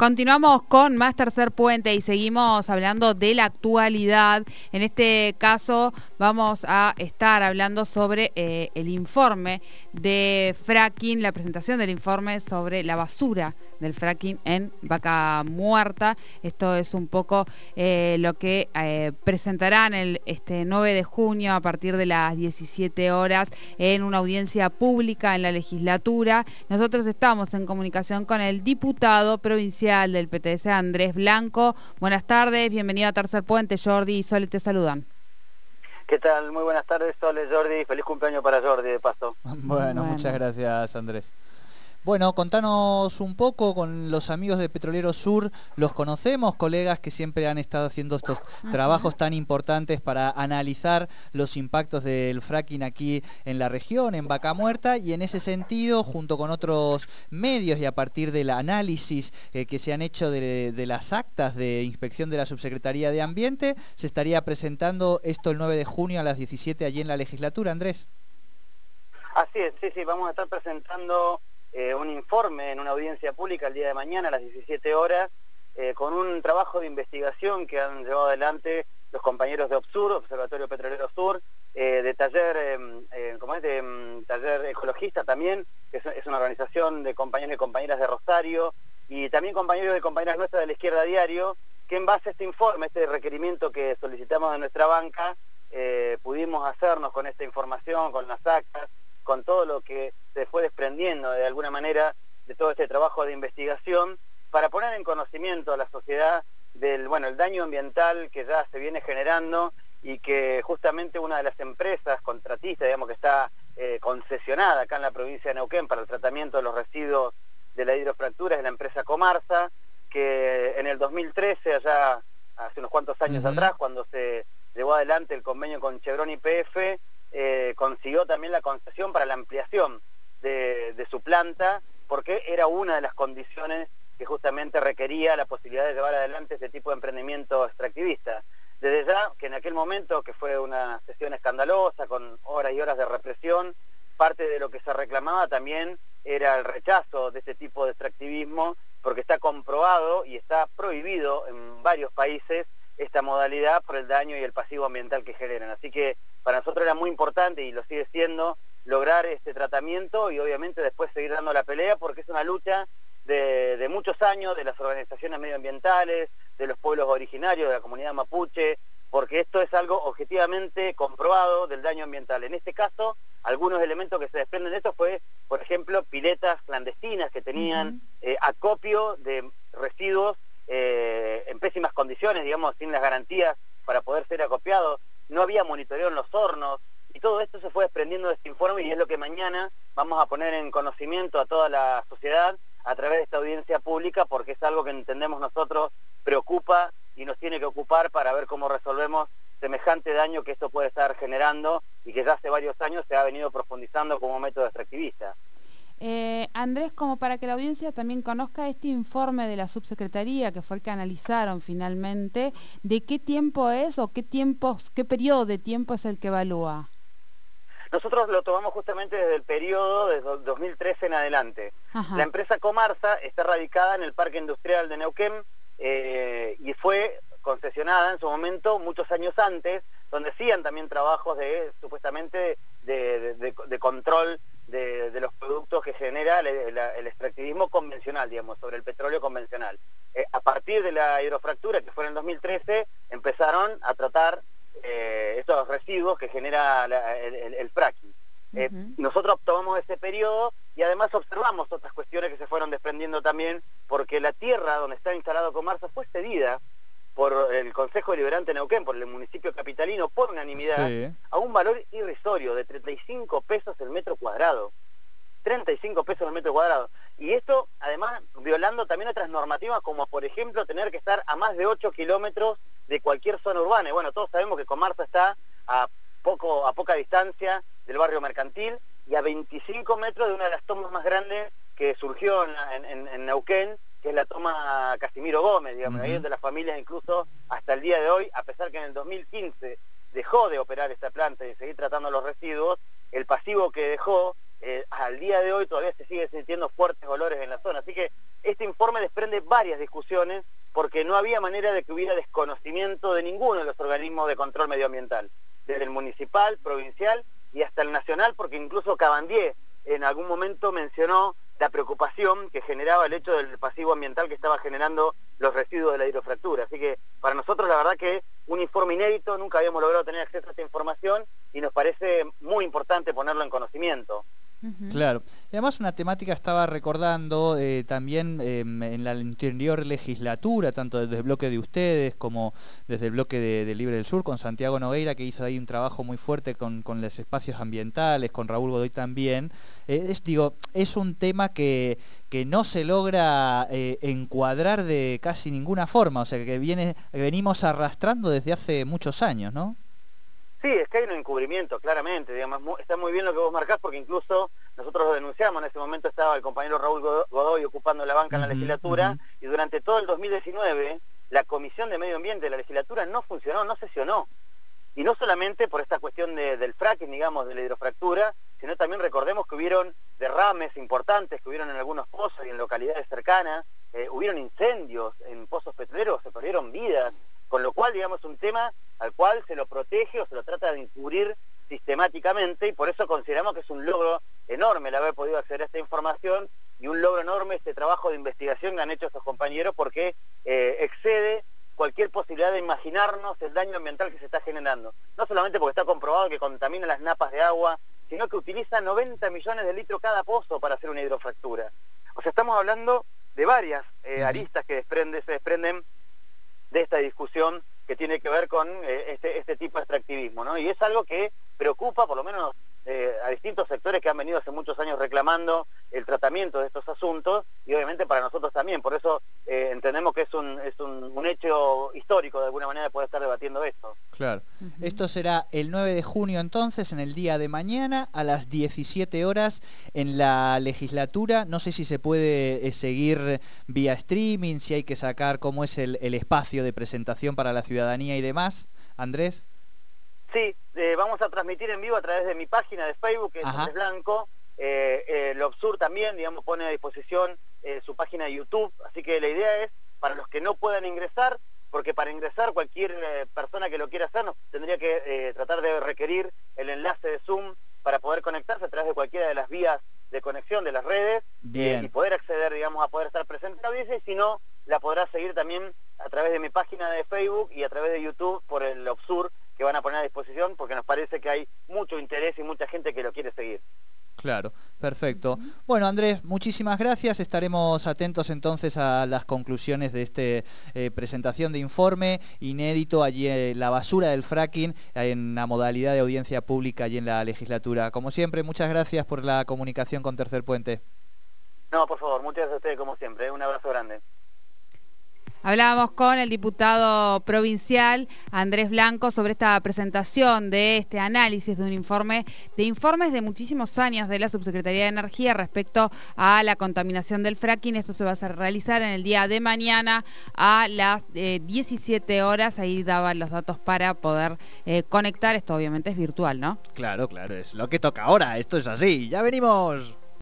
Continuamos con más tercer puente y seguimos hablando de la actualidad. En este caso vamos a estar hablando sobre eh, el informe de fracking, la presentación del informe sobre la basura del fracking en Vaca Muerta. Esto es un poco eh, lo que eh, presentarán el este 9 de junio a partir de las 17 horas en una audiencia pública en la legislatura. Nosotros estamos en comunicación con el diputado provincial del PTS, Andrés Blanco. Buenas tardes, bienvenido a Tercer Puente, Jordi y Sole te saludan. ¿Qué tal? Muy buenas tardes, Sole, Jordi. Feliz cumpleaños para Jordi, de paso. bueno. muchas gracias, Andrés. Bueno, contanos un poco con los amigos de Petrolero Sur, los conocemos, colegas que siempre han estado haciendo estos trabajos tan importantes para analizar los impactos del fracking aquí en la región, en Vaca Muerta, y en ese sentido, junto con otros medios y a partir del análisis eh, que se han hecho de, de, las actas de inspección de la Subsecretaría de Ambiente, se estaría presentando esto el 9 de junio a las 17 allí en la legislatura, Andrés. Así es, sí, sí, vamos a estar presentando eh, un informe en una audiencia pública el día de mañana a las 17 horas, eh, con un trabajo de investigación que han llevado adelante los compañeros de OPSUR, Observatorio Petrolero Sur, eh, de taller, em, ¿cómo es? de em, taller ecologista también, que es, una organización de compañeros y compañeras de Rosario, y también compañeros y compañeras nuestras de la Izquierda Diario, que en base a este informe, este requerimiento que solicitamos de nuestra banca, pudimos hacernos con esta información, con las actas, con todo lo que se fue desprendiendo de alguna manera de todo este trabajo de investigación para poner en conocimiento a la sociedad del bueno el daño ambiental que ya se viene generando y que justamente una de las empresas contratistas digamos que está eh, concesionada acá en la provincia de Neuquén para el tratamiento de los residuos de la hidrofractura es la empresa Comarsa que en el 2013 allá hace unos cuantos años atrás cuando se llevó adelante el convenio con Chevron y PF eh, consiguió también la concesión para la ampliación de, su planta, porque era una de las condiciones que justamente requería la posibilidad de llevar adelante este tipo de emprendimiento extractivista. Desde ya, que en aquel momento, que fue una sesión escandalosa, con horas y horas de represión, parte de lo que se reclamaba también era el rechazo de este tipo de extractivismo, porque está comprobado y está prohibido en varios países esta modalidad por el daño y el pasivo ambiental que generan. Así que para nosotros era muy importante y lo sigue siendo lograr este tratamiento y obviamente después seguir dando la pelea porque es una lucha de, muchos años de las organizaciones medioambientales, de los pueblos originarios, de la comunidad mapuche, porque esto es algo objetivamente comprobado del daño ambiental. En este caso, algunos elementos que se desprenden de esto fue, por ejemplo, piletas clandestinas que tenían eh, acopio de residuos eh, en pésimas condiciones, digamos, sin las garantías para poder ser acopiados. No había monitoreo en los hornos, y todo esto se fue desprendiendo de este informe y es lo que mañana vamos a poner en conocimiento a toda la sociedad a través de esta audiencia pública porque es algo que entendemos nosotros preocupa y nos tiene que ocupar para ver cómo resolvemos semejante daño que esto puede estar generando y que ya hace varios años se ha venido profundizando como método extractivista. Eh, Andrés, como para que la audiencia también conozca este informe de la subsecretaría, que fue el que analizaron finalmente, ¿de qué tiempo es o qué tiempos, qué periodo de tiempo es el que evalúa? Nosotros lo tomamos justamente desde el periodo de 2013 en adelante. La empresa Comarsa está radicada en el Parque Industrial de Neuquén eh, y fue concesionada en su momento muchos años antes, donde hacían también trabajos de supuestamente de, control de, los productos que genera el, extractivismo convencional, digamos, sobre el petróleo convencional. Eh, a partir de la hidrofractura, que fue en el 2013, empezaron a tratar eh, estos residuos que genera el, fracking. Eh, nosotros tomamos ese periodo y además observamos otras cuestiones que se fueron desprendiendo también, porque la tierra donde está instalado Comarsa fue cedida por el Consejo Deliberante de Neuquén, por el municipio capitalino, por unanimidad, a un valor irrisorio de 35 pesos el metro cuadrado. 35 pesos el metro cuadrado. Y esto, además, violando también otras normativas, como por ejemplo tener que estar a más de 8 kilómetros de cualquier zona urbana. Y bueno, todos sabemos que Comarsa está a, poco, a poca distancia del barrio mercantil y a 25 metros de una de las tomas más grandes que surgió en, Neuquén, que es la toma Casimiro Gómez, digamos, ahí donde las familias incluso hasta el día de hoy, a pesar que en el 2015 dejó de operar esta planta y seguir tratando los residuos, el pasivo que dejó eh, al día de hoy todavía se sigue sintiendo fuertes olores en la zona. Así que este informe desprende varias discusiones porque no había manera de que hubiera desconocimiento de ninguno de los organismos de control medioambiental, desde el municipal, provincial y hasta el nacional, porque incluso Cabandier en algún momento mencionó la preocupación que generaba el hecho del pasivo ambiental que estaba generando los residuos de la hidrofractura. Así que para nosotros la verdad que un informe inédito, nunca habíamos logrado tener acceso a esta información y nos parece muy importante ponerlo en conocimiento. Claro. Y además una temática estaba recordando eh, también em, en la anterior legislatura, tanto desde el bloque de ustedes como desde el bloque de, Libre del Sur, con Santiago Nogueira, que hizo ahí un trabajo muy fuerte con, los espacios ambientales, con Raúl Godoy también. Eh, es, digo, es un tema que, que no se logra eh, encuadrar de casi ninguna forma, o sea, que viene, venimos arrastrando desde hace muchos años, ¿no? Sí, es que hay un encubrimiento, claramente, digamos, está muy bien lo que vos marcás porque incluso nosotros lo denunciamos, en ese momento estaba el compañero Raúl Godoy ocupando la banca en la legislatura y durante todo el 2019 la Comisión de Medio Ambiente de la legislatura no funcionó, no sesionó. Y no solamente por esta cuestión del fracking, digamos, de la hidrofractura, sino también recordemos que hubieron derrames importantes que hubieron en algunos pozos y en localidades cercanas, eh, hubieron incendios en pozos petroleros, se perdieron vidas, con lo cual, digamos, un tema al cual se lo protege o se lo trata de encubrir sistemáticamente y por eso consideramos que es un logro enorme el haber podido acceder a esta información y un logro enorme este trabajo de investigación que han hecho estos compañeros porque eh, excede cualquier posibilidad de imaginarnos el daño ambiental que se está generando. No solamente porque está comprobado que contamina las napas de agua, sino que utiliza 90 millones de litros cada pozo para hacer una hidrofractura. O sea, estamos hablando de varias eh, aristas que desprende, se desprenden de esta discusión que tiene que ver con eh, este, este tipo de extractivismo, ¿no? Y es algo que preocupa, por lo menos eh, a distintos sectores que han venido hace muchos años reclamando el tratamiento de estos asuntos y obviamente para nosotros también. Por eso eh, entendemos que es un, es un, hecho histórico de alguna manera poder estar debatiendo esto. Claro. Esto será el 9 de junio entonces, en el día de mañana, a las 17 horas en la legislatura. No sé si se puede eh, seguir vía streaming, si hay que sacar cómo es el, el espacio de presentación para la ciudadanía y demás. Andrés. Sí, eh, vamos a transmitir en vivo a través de mi página de Facebook, que es Blanco. Eh, eh, Lobsur también, digamos, pone a disposición eh, su página de YouTube. Así que la idea es, para los que no puedan ingresar, porque para ingresar cualquier persona que lo quiera hacer nos tendría que tratar de requerir el enlace de Zoom para poder conectarse a través de cualquiera de las vías de conexión de las redes y poder acceder, digamos, a poder estar presente en la audiencia y si no, la podrá seguir también a través de mi página de Facebook y a través de YouTube por el Obsur que van a poner a disposición porque nos parece que hay mucho interés y mucha gente que lo quiere seguir. Claro, perfecto. Bueno, Andrés, muchísimas gracias. Estaremos atentos entonces a las conclusiones de esta presentación de informe inédito allí en la basura del fracking en la modalidad de audiencia pública allí en la legislatura. Como siempre, muchas gracias por la comunicación con Tercer Puente. No, por favor, muchas gracias a ustedes como siempre. Un abrazo grande. Hablábamos con el diputado provincial Andrés Blanco sobre esta presentación de este análisis de un informe, de informes de muchísimos años de la Subsecretaría de Energía respecto a la contaminación del fracking. Esto se va a realizar en el día de mañana a las 17 eh, horas. Ahí daban los datos para poder eh, conectar. Esto obviamente es virtual, ¿no? Claro, claro, es lo que toca ahora. Esto es así. Ya venimos.